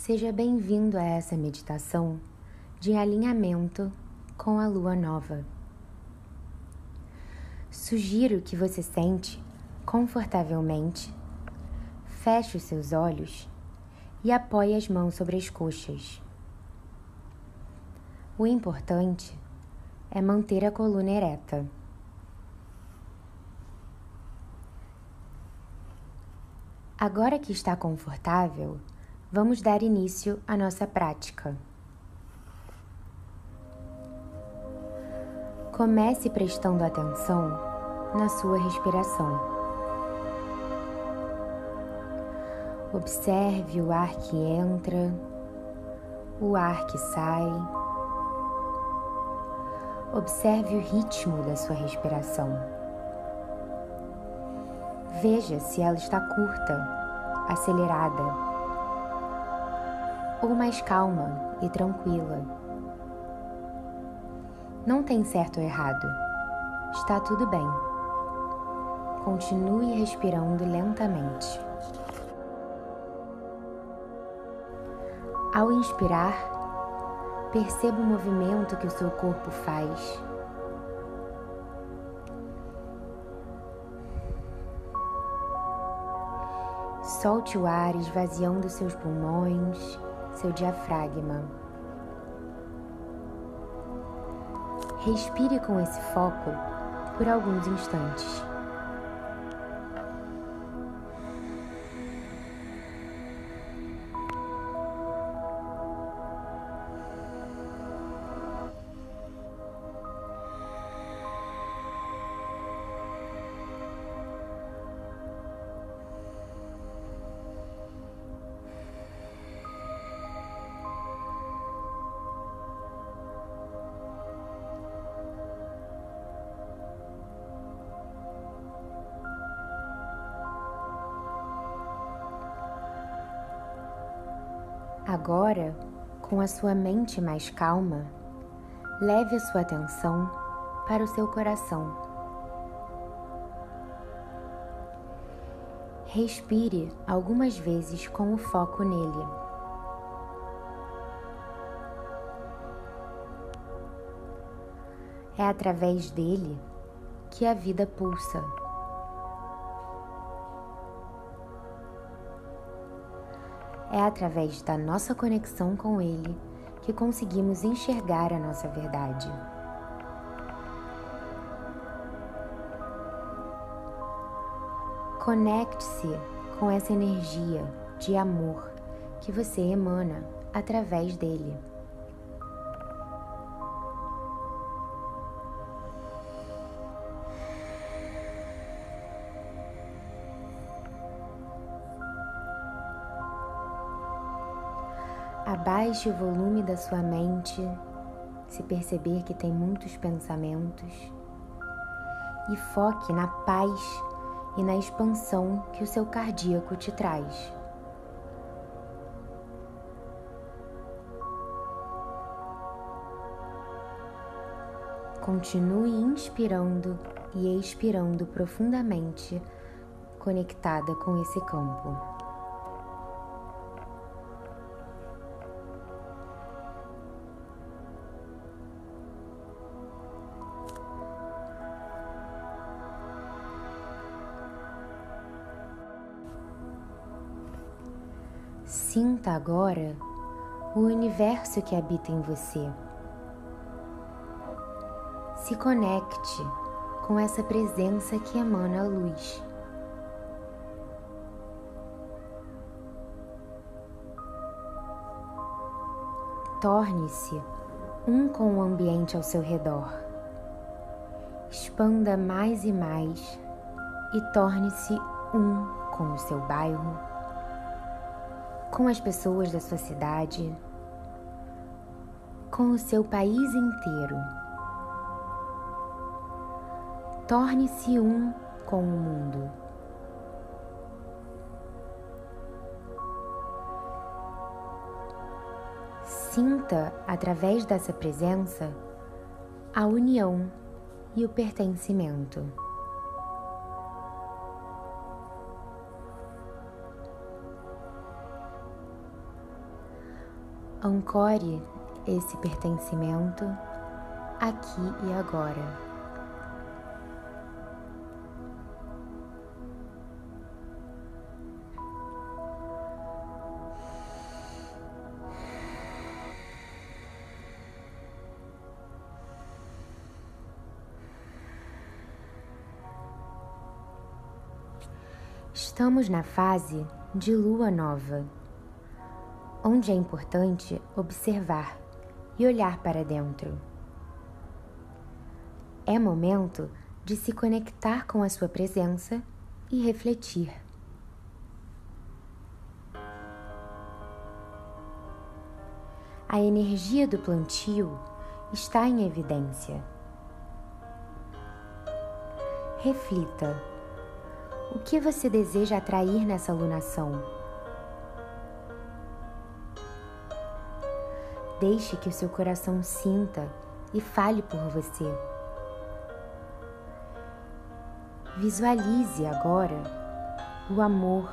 Seja bem-vindo a essa meditação de alinhamento com a lua nova. Sugiro que você sente confortavelmente, feche os seus olhos e apoie as mãos sobre as coxas. O importante é manter a coluna ereta. Agora que está confortável, vamos dar início à nossa prática. Comece prestando atenção na sua respiração. Observe o ar que entra, o ar que sai. Observe o ritmo da sua respiração. Veja se ela está curta, acelerada ou mais calma e tranquila. Não tem certo ou errado. Está tudo bem. Continue respirando lentamente. Ao inspirar, perceba o movimento que o seu corpo faz. Solte o ar esvaziando seus pulmões, seu diafragma. Respire com esse foco por alguns instantes. Agora, com a sua mente mais calma, leve a sua atenção para o seu coração. Respire algumas vezes com o foco nele. É através dele que a vida pulsa. É através da nossa conexão com Ele que conseguimos enxergar a nossa verdade. Conecte-se com essa energia de amor que você emana através dele. Abaixe o volume da sua mente se perceber que tem muitos pensamentos e foque na paz e na expansão que o seu cardíaco te traz. Continue inspirando e expirando profundamente, conectada com esse campo. Sinta agora o universo que habita em você. Se conecte com essa presença que emana a luz. Torne-se um com o ambiente ao seu redor. Expanda mais e mais e torne-se um com o seu bairro com as pessoas da sua cidade, com o seu país inteiro. Torne-se um com o mundo. Sinta, através dessa presença, a união e o pertencimento. Ancore esse pertencimento aqui e agora. Estamos na fase de lua nova, onde é importante observar e olhar para dentro. É momento de se conectar com a sua presença e refletir. A energia do plantio está em evidência. Reflita o que você deseja atrair nessa alunação? Deixe que o seu coração sinta e fale por você. Visualize agora o amor,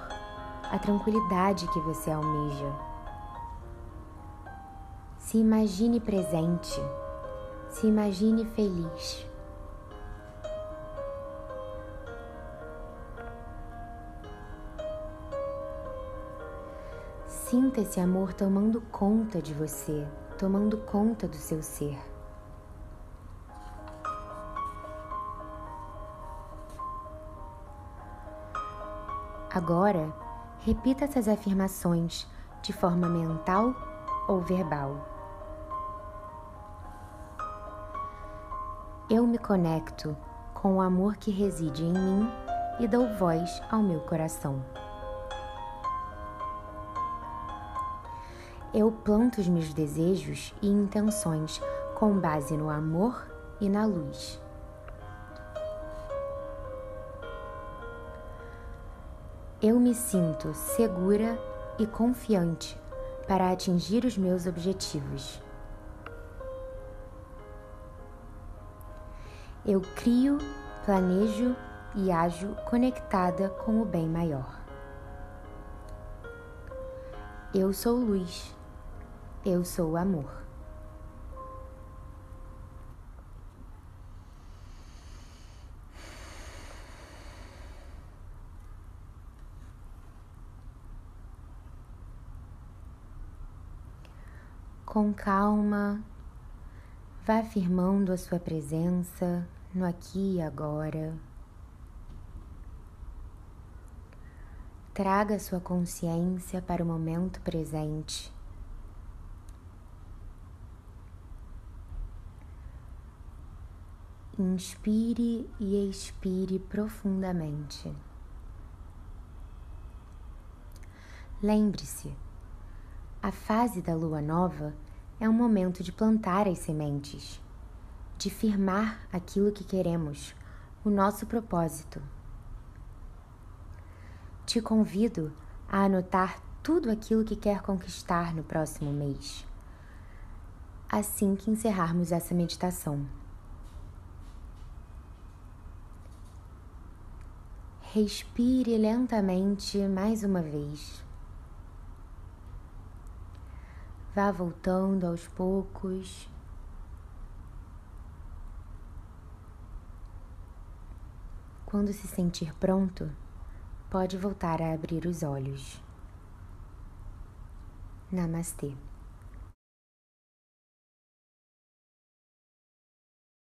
a tranquilidade que você almeja. Se imagine presente, se imagine feliz. Sinta esse amor tomando conta de você, tomando conta do seu ser. Agora, repita essas afirmações de forma mental ou verbal. Eu me conecto com o amor que reside em mim e dou voz ao meu coração. Eu planto os meus desejos e intenções com base no amor e na luz. Eu me sinto segura e confiante para atingir os meus objetivos. Eu crio, planejo e ajo conectada com o bem maior. Eu sou luz. Eu sou amor. Com calma, vá afirmando a sua presença no aqui e agora. Traga sua consciência para o momento presente. Inspire e expire profundamente. Lembre-se, a fase da lua nova é um momento de plantar as sementes, de firmar aquilo que queremos, o nosso propósito. Te convido a anotar tudo aquilo que quer conquistar no próximo mês, assim que encerrarmos essa meditação. Respire lentamente mais uma vez. Vá voltando aos poucos. Quando se sentir pronto, pode voltar a abrir os olhos. Namastê.